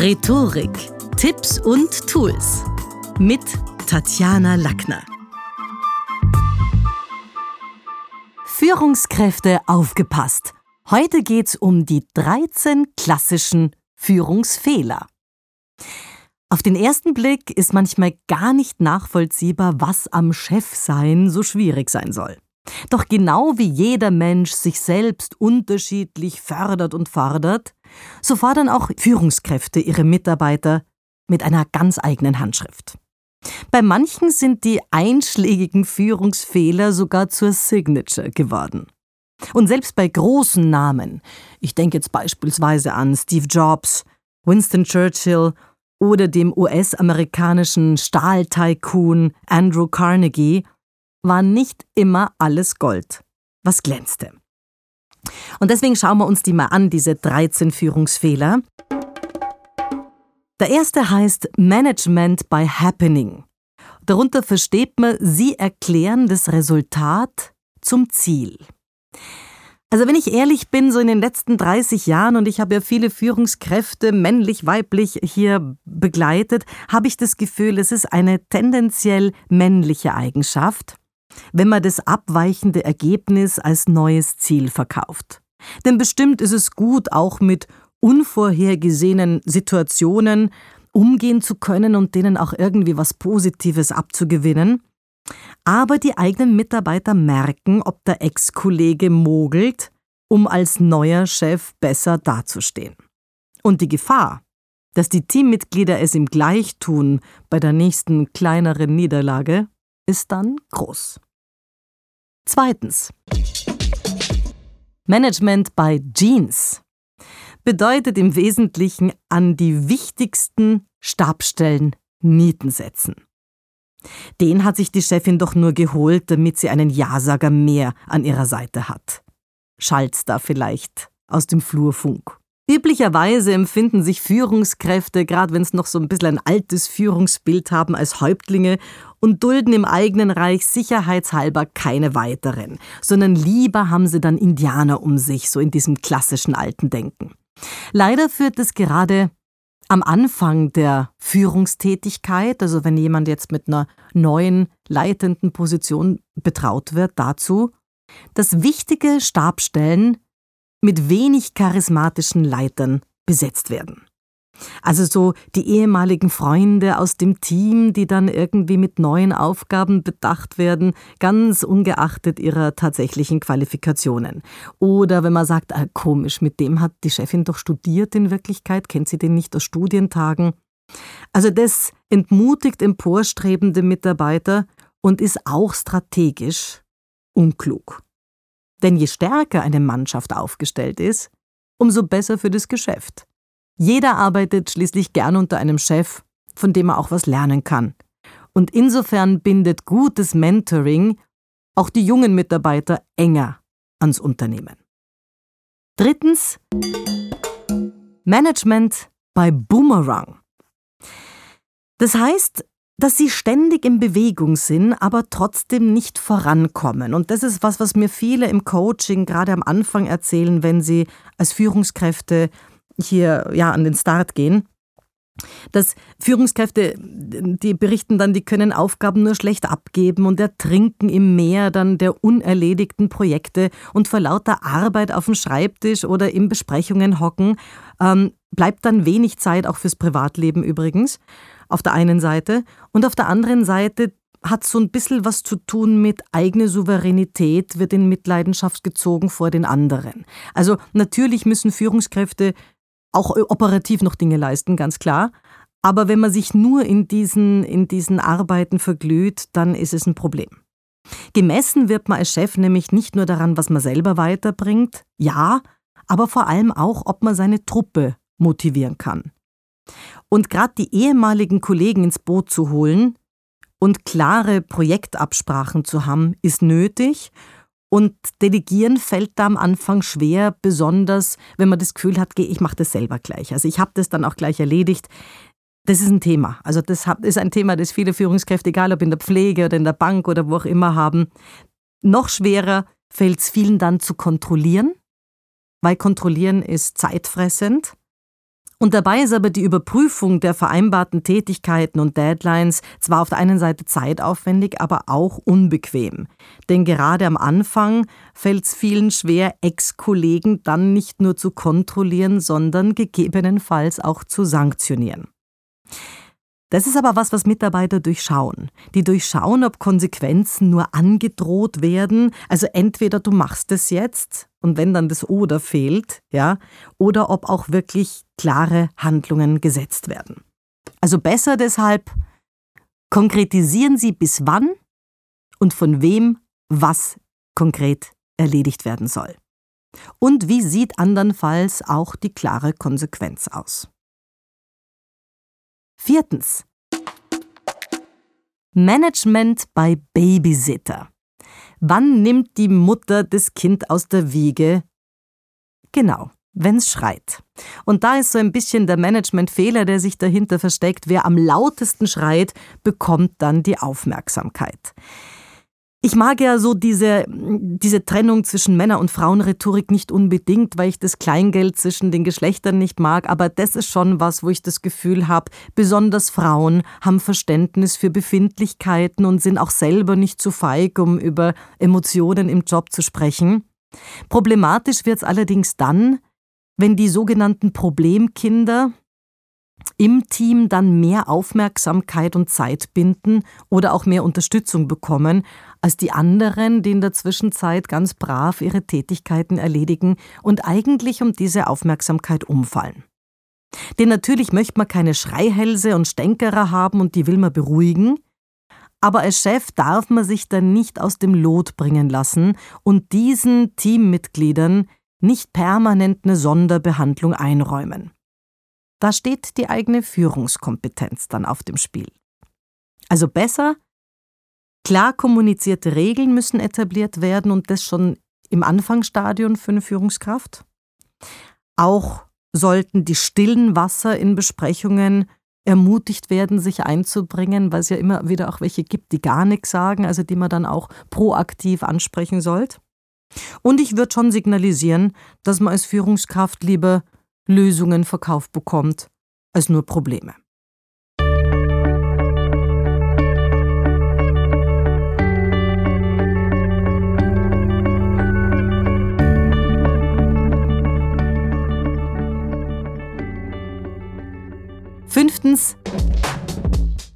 Rhetorik, Tipps und Tools mit Tatjana Lackner. Führungskräfte aufgepasst. Heute geht's um die 13 klassischen Führungsfehler. Auf den ersten Blick ist manchmal gar nicht nachvollziehbar, was am Chefsein so schwierig sein soll. Doch genau wie jeder Mensch sich selbst unterschiedlich fördert und fordert, so fordern auch Führungskräfte ihre Mitarbeiter mit einer ganz eigenen Handschrift. Bei manchen sind die einschlägigen Führungsfehler sogar zur Signature geworden. Und selbst bei großen Namen, ich denke jetzt beispielsweise an Steve Jobs, Winston Churchill oder dem US-amerikanischen Stahltycoon Andrew Carnegie, war nicht immer alles Gold, was glänzte. Und deswegen schauen wir uns die mal an, diese 13 Führungsfehler. Der erste heißt Management by Happening. Darunter versteht man, Sie erklären das Resultat zum Ziel. Also wenn ich ehrlich bin, so in den letzten 30 Jahren, und ich habe ja viele Führungskräfte, männlich, weiblich, hier begleitet, habe ich das Gefühl, es ist eine tendenziell männliche Eigenschaft wenn man das abweichende Ergebnis als neues Ziel verkauft. Denn bestimmt ist es gut, auch mit unvorhergesehenen Situationen umgehen zu können und denen auch irgendwie was Positives abzugewinnen. Aber die eigenen Mitarbeiter merken, ob der Ex-Kollege mogelt, um als neuer Chef besser dazustehen. Und die Gefahr, dass die Teammitglieder es ihm gleich tun bei der nächsten kleineren Niederlage, ist dann groß. Zweitens. Management by Genes bedeutet im Wesentlichen an die wichtigsten Stabstellen Nieten setzen. Den hat sich die Chefin doch nur geholt, damit sie einen Ja-Sager mehr an ihrer Seite hat. Schallt's da vielleicht aus dem Flurfunk. Üblicherweise empfinden sich Führungskräfte, gerade wenn es noch so ein bisschen ein altes Führungsbild haben, als Häuptlinge und dulden im eigenen Reich sicherheitshalber keine weiteren, sondern lieber haben sie dann Indianer um sich, so in diesem klassischen alten Denken. Leider führt es gerade am Anfang der Führungstätigkeit, also wenn jemand jetzt mit einer neuen leitenden Position betraut wird, dazu, dass wichtige Stabstellen mit wenig charismatischen Leitern besetzt werden. Also so die ehemaligen Freunde aus dem Team, die dann irgendwie mit neuen Aufgaben bedacht werden, ganz ungeachtet ihrer tatsächlichen Qualifikationen. Oder wenn man sagt, ah, komisch, mit dem hat die Chefin doch studiert in Wirklichkeit, kennt sie den nicht aus Studientagen. Also das entmutigt emporstrebende Mitarbeiter und ist auch strategisch unklug. Denn je stärker eine Mannschaft aufgestellt ist, umso besser für das Geschäft. Jeder arbeitet schließlich gern unter einem Chef, von dem er auch was lernen kann. Und insofern bindet gutes Mentoring auch die jungen Mitarbeiter enger ans Unternehmen. Drittens Management bei Boomerang. Das heißt, dass sie ständig in Bewegung sind, aber trotzdem nicht vorankommen. Und das ist was, was mir viele im Coaching gerade am Anfang erzählen, wenn sie als Führungskräfte hier ja an den Start gehen. Dass Führungskräfte, die berichten dann, die können Aufgaben nur schlecht abgeben und ertrinken im Meer dann der unerledigten Projekte und vor lauter Arbeit auf dem Schreibtisch oder in Besprechungen hocken, ähm, bleibt dann wenig Zeit auch fürs Privatleben übrigens auf der einen Seite und auf der anderen Seite hat so ein bisschen was zu tun mit eigene Souveränität, wird in Mitleidenschaft gezogen vor den anderen. Also natürlich müssen Führungskräfte auch operativ noch Dinge leisten, ganz klar. Aber wenn man sich nur in diesen, in diesen Arbeiten verglüht, dann ist es ein Problem. Gemessen wird man als Chef nämlich nicht nur daran, was man selber weiterbringt, ja, aber vor allem auch, ob man seine Truppe motivieren kann. Und gerade die ehemaligen Kollegen ins Boot zu holen und klare Projektabsprachen zu haben, ist nötig. Und delegieren fällt da am Anfang schwer, besonders wenn man das Gefühl hat, ich mache das selber gleich. Also ich habe das dann auch gleich erledigt. Das ist ein Thema. Also das ist ein Thema, das viele Führungskräfte, egal ob in der Pflege oder in der Bank oder wo auch immer haben. Noch schwerer fällt es vielen dann zu kontrollieren, weil kontrollieren ist zeitfressend Und dabei ist aber die Überprüfung der vereinbarten Tätigkeiten und Deadlines zwar auf der einen Seite zeitaufwendig, aber auch unbequem. Denn gerade am Anfang fällt es vielen schwer, Ex-Kollegen dann nicht nur zu kontrollieren, sondern gegebenenfalls auch zu sanktionieren. Das ist aber was, was Mitarbeiter durchschauen. Die durchschauen, ob Konsequenzen nur angedroht werden. Also entweder du machst es jetzt und wenn dann das Oder fehlt, ja, oder ob auch wirklich klare Handlungen gesetzt werden. Also besser deshalb konkretisieren Sie bis wann und von wem was konkret erledigt werden soll. Und wie sieht andernfalls auch die klare Konsequenz aus? Viertens. Management bei Babysitter. Wann nimmt die Mutter das Kind aus der Wiege? Genau, wenn's schreit. Und da ist so ein bisschen der Managementfehler, der sich dahinter versteckt. Wer am lautesten schreit, bekommt dann die Aufmerksamkeit. Ich mag ja so diese, diese Trennung zwischen Männer- und Frauenrhetorik nicht unbedingt, weil ich das Kleingeld zwischen den Geschlechtern nicht mag, aber das ist schon was, wo ich das Gefühl habe, besonders Frauen haben Verständnis für Befindlichkeiten und sind auch selber nicht zu feig, um über Emotionen im Job zu sprechen. Problematisch wird es allerdings dann, wenn die sogenannten Problemkinder, im Team dann mehr Aufmerksamkeit und Zeit binden oder auch mehr Unterstützung bekommen, als die anderen, die in der Zwischenzeit ganz brav ihre Tätigkeiten erledigen und eigentlich um diese Aufmerksamkeit umfallen. Denn natürlich möchte man keine Schreihälse und Stänkerer haben und die will man beruhigen, aber als Chef darf man sich dann nicht aus dem Lot bringen lassen und diesen Teammitgliedern nicht permanent eine Sonderbehandlung einräumen. Da steht die eigene Führungskompetenz dann auf dem Spiel. Also besser, klar kommunizierte Regeln müssen etabliert werden und das schon im Anfangsstadium für eine Führungskraft. Auch sollten die stillen Wasser in Besprechungen ermutigt werden, sich einzubringen, weil es ja immer wieder auch welche gibt, die gar nichts sagen, also die man dann auch proaktiv ansprechen sollte. Und ich würde schon signalisieren, dass man als Führungskraft lieber Lösungen verkauft bekommt, als nur Probleme. Fünftens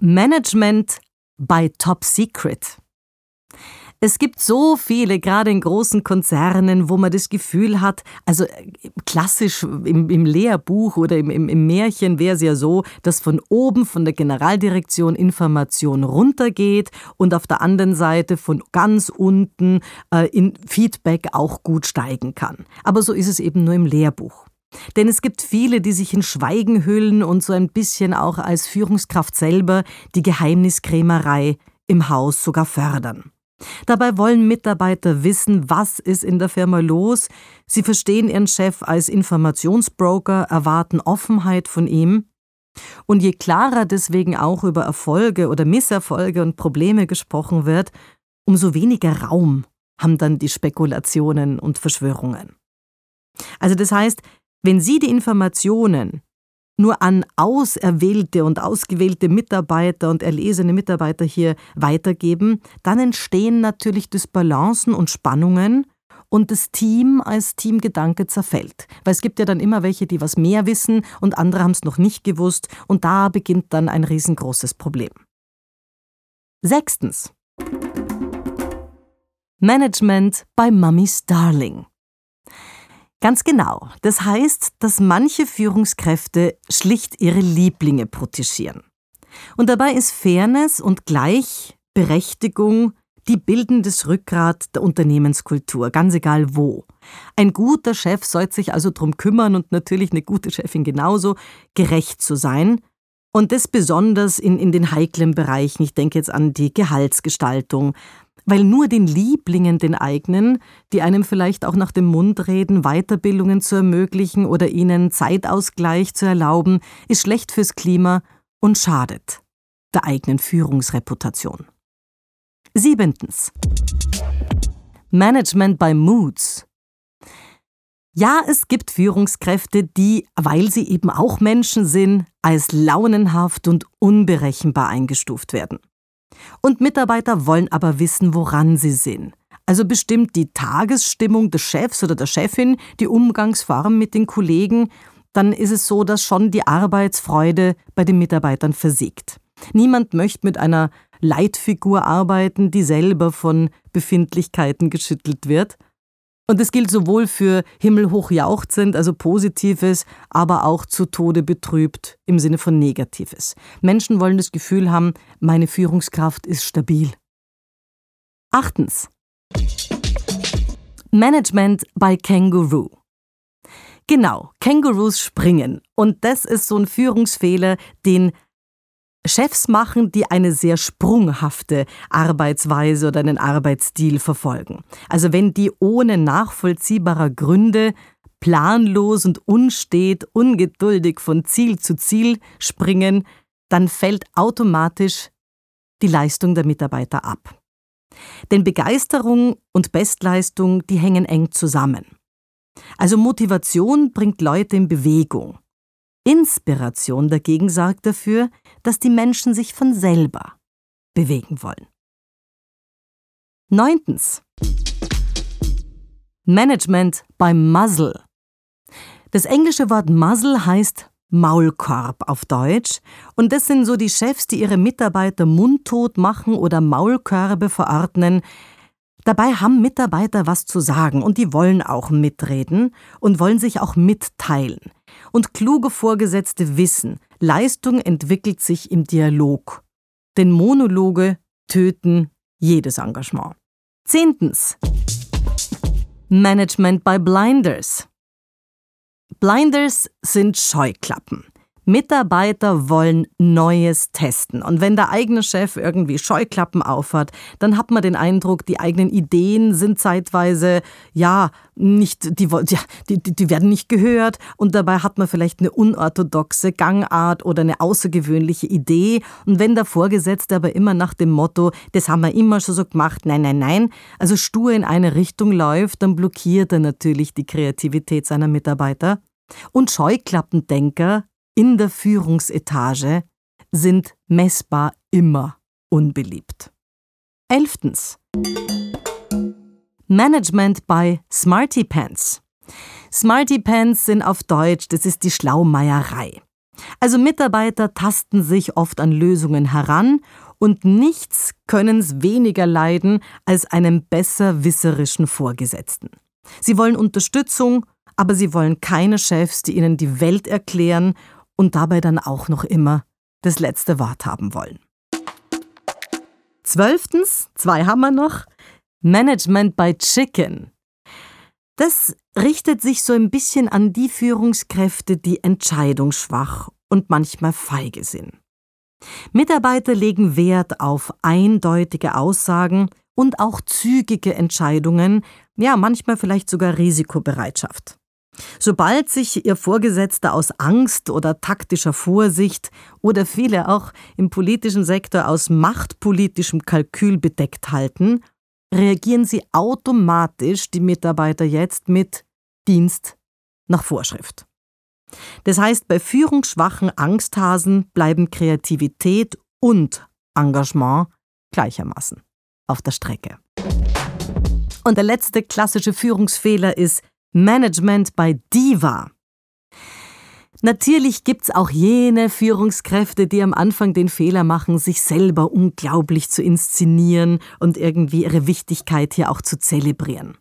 Management bei Top Secret. Es gibt so viele, gerade in großen Konzernen, wo man das Gefühl hat, also äh, klassisch im, im Lehrbuch oder im, im, im Märchen wäre es ja so, dass von oben von der Generaldirektion Information runtergeht und auf der anderen Seite von ganz unten äh, in Feedback auch gut steigen kann. Aber so ist es eben nur im Lehrbuch. Denn es gibt viele, die sich in Schweigen hüllen und so ein bisschen auch als Führungskraft selber die Geheimniskrämerei im Haus sogar fördern. Dabei wollen Mitarbeiter wissen, was ist in der Firma los. Sie verstehen ihren Chef als Informationsbroker, erwarten Offenheit von ihm. Und je klarer deswegen auch über Erfolge oder Misserfolge und Probleme gesprochen wird, umso weniger Raum haben dann die Spekulationen und Verschwörungen. Also das heißt, wenn Sie die Informationen nur an auserwählte und ausgewählte Mitarbeiter und erlesene Mitarbeiter hier weitergeben, dann entstehen natürlich Dysbalancen und Spannungen und das Team als Teamgedanke zerfällt. Weil es gibt ja dann immer welche, die was mehr wissen und andere haben es noch nicht gewusst und da beginnt dann ein riesengroßes Problem. Sechstens. Management bei Mummy's Darling. Ganz genau. Das heißt, dass manche Führungskräfte schlicht ihre Lieblinge protegieren. Und dabei ist Fairness und Gleichberechtigung die bildendes Rückgrat der Unternehmenskultur, ganz egal wo. Ein guter Chef sollte sich also darum kümmern und natürlich eine gute Chefin genauso, gerecht zu sein. Und das besonders in, in den heiklen Bereichen. Ich denke jetzt an die Gehaltsgestaltung, weil nur den Lieblingen den eigenen, die einem vielleicht auch nach dem Mund reden, Weiterbildungen zu ermöglichen oder ihnen Zeitausgleich zu erlauben, ist schlecht fürs Klima und schadet der eigenen Führungsreputation. Siebentens. Management by Moods. Ja, es gibt Führungskräfte, die, weil sie eben auch Menschen sind, als launenhaft und unberechenbar eingestuft werden. Und Mitarbeiter wollen aber wissen, woran sie sind. Also bestimmt die Tagesstimmung des Chefs oder der Chefin, die Umgangsform mit den Kollegen, dann ist es so, dass schon die Arbeitsfreude bei den Mitarbeitern versiegt. Niemand möchte mit einer Leitfigur arbeiten, die selber von Befindlichkeiten geschüttelt wird. Und es gilt sowohl für himmelhoch jauchzend, also Positives, aber auch zu Tode betrübt im Sinne von Negatives. Menschen wollen das Gefühl haben, meine Führungskraft ist stabil. Achtens. Management by Kangaroo. Genau, Kangaroos springen. Und das ist so ein Führungsfehler, den Chefs machen, die eine sehr sprunghafte Arbeitsweise oder einen Arbeitsstil verfolgen. Also wenn die ohne nachvollziehbarer Gründe planlos und unstet, ungeduldig von Ziel zu Ziel springen, dann fällt automatisch die Leistung der Mitarbeiter ab. Denn Begeisterung und Bestleistung, die hängen eng zusammen. Also Motivation bringt Leute in Bewegung. Inspiration dagegen sorgt dafür, dass die Menschen sich von selber bewegen wollen. Neuntens. Management beim Muzzle. Das englische Wort Muzzle heißt Maulkorb auf Deutsch und das sind so die Chefs, die ihre Mitarbeiter mundtot machen oder Maulkörbe verordnen, Dabei haben Mitarbeiter was zu sagen und die wollen auch mitreden und wollen sich auch mitteilen. Und kluge Vorgesetzte wissen, Leistung entwickelt sich im Dialog. Denn Monologe töten jedes Engagement. Zehntens. Management by Blinders. Blinders sind Scheuklappen. Mitarbeiter wollen Neues testen. Und wenn der eigene Chef irgendwie Scheuklappen aufhat, dann hat man den Eindruck, die eigenen Ideen sind zeitweise, ja, nicht, die, die, die werden nicht gehört. Und dabei hat man vielleicht eine unorthodoxe Gangart oder eine außergewöhnliche Idee. Und wenn der Vorgesetzte aber immer nach dem Motto, das haben wir immer schon so gemacht, nein, nein, nein, also stur in eine Richtung läuft, dann blockiert er natürlich die Kreativität seiner Mitarbeiter. Und Scheuklappendenker in der Führungsetage sind messbar immer unbeliebt. Elftens. Management bei Smarty Pants. Smarty Pants sind auf Deutsch, das ist die Schlaumeierei. Also Mitarbeiter tasten sich oft an Lösungen heran und nichts können es weniger leiden als einen besserwisserischen Vorgesetzten. Sie wollen Unterstützung, aber sie wollen keine Chefs, die ihnen die Welt erklären und dabei dann auch noch immer das letzte Wort haben wollen. Zwölftens, zwei haben wir noch, Management by Chicken. Das richtet sich so ein bisschen an die Führungskräfte, die entscheidungsschwach und manchmal feige sind. Mitarbeiter legen Wert auf eindeutige Aussagen und auch zügige Entscheidungen, ja manchmal vielleicht sogar Risikobereitschaft. Sobald sich ihr Vorgesetzter aus Angst oder taktischer Vorsicht oder viele auch im politischen Sektor aus machtpolitischem Kalkül bedeckt halten, reagieren sie automatisch die Mitarbeiter jetzt mit Dienst nach Vorschrift. Das heißt, bei führungsschwachen Angsthasen bleiben Kreativität und Engagement gleichermaßen auf der Strecke. Und der letzte klassische Führungsfehler ist, Management bei Diva. Natürlich gibt's auch jene Führungskräfte, die am Anfang den Fehler machen, sich selber unglaublich zu inszenieren und irgendwie ihre Wichtigkeit hier auch zu zelebrieren.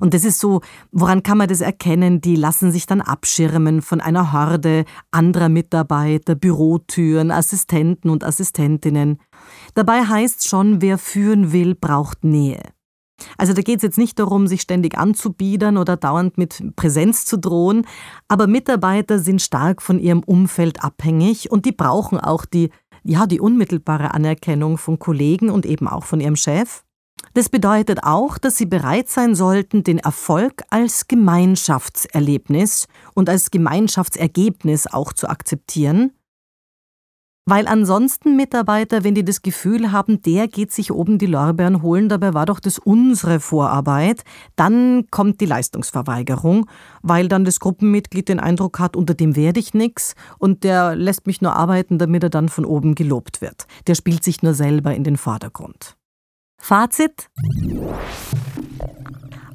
Und das ist so, woran kann man das erkennen? Die lassen sich dann abschirmen von einer Horde anderer Mitarbeiter, Bürotüren, Assistenten und Assistentinnen. Dabei heißt schon, wer führen will, braucht Nähe. Also da geht es jetzt nicht darum, sich ständig anzubiedern oder dauernd mit Präsenz zu drohen, aber Mitarbeiter sind stark von ihrem Umfeld abhängig und die brauchen auch die, ja, die unmittelbare Anerkennung von Kollegen und eben auch von ihrem Chef. Das bedeutet auch, dass sie bereit sein sollten, den Erfolg als Gemeinschaftserlebnis und als Gemeinschaftsergebnis auch zu akzeptieren, Weil ansonsten Mitarbeiter, wenn die das Gefühl haben, der geht sich oben die Lorbeeren holen, dabei war doch das unsere Vorarbeit, dann kommt die Leistungsverweigerung, weil dann das Gruppenmitglied den Eindruck hat, unter dem werde ich nichts und der lässt mich nur arbeiten, damit er dann von oben gelobt wird. Der spielt sich nur selber in den Vordergrund. Fazit?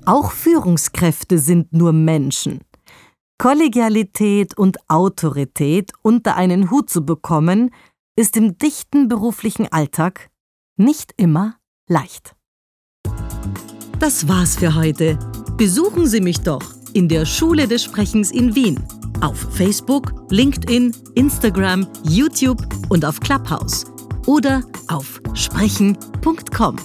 Auch Führungskräfte sind nur Menschen. Kollegialität und Autorität unter einen Hut zu bekommen, ist im dichten beruflichen Alltag nicht immer leicht. Das war's für heute. Besuchen Sie mich doch in der Schule des Sprechens in Wien. Auf Facebook, LinkedIn, Instagram, YouTube und auf Clubhouse. Oder auf sprechen.com.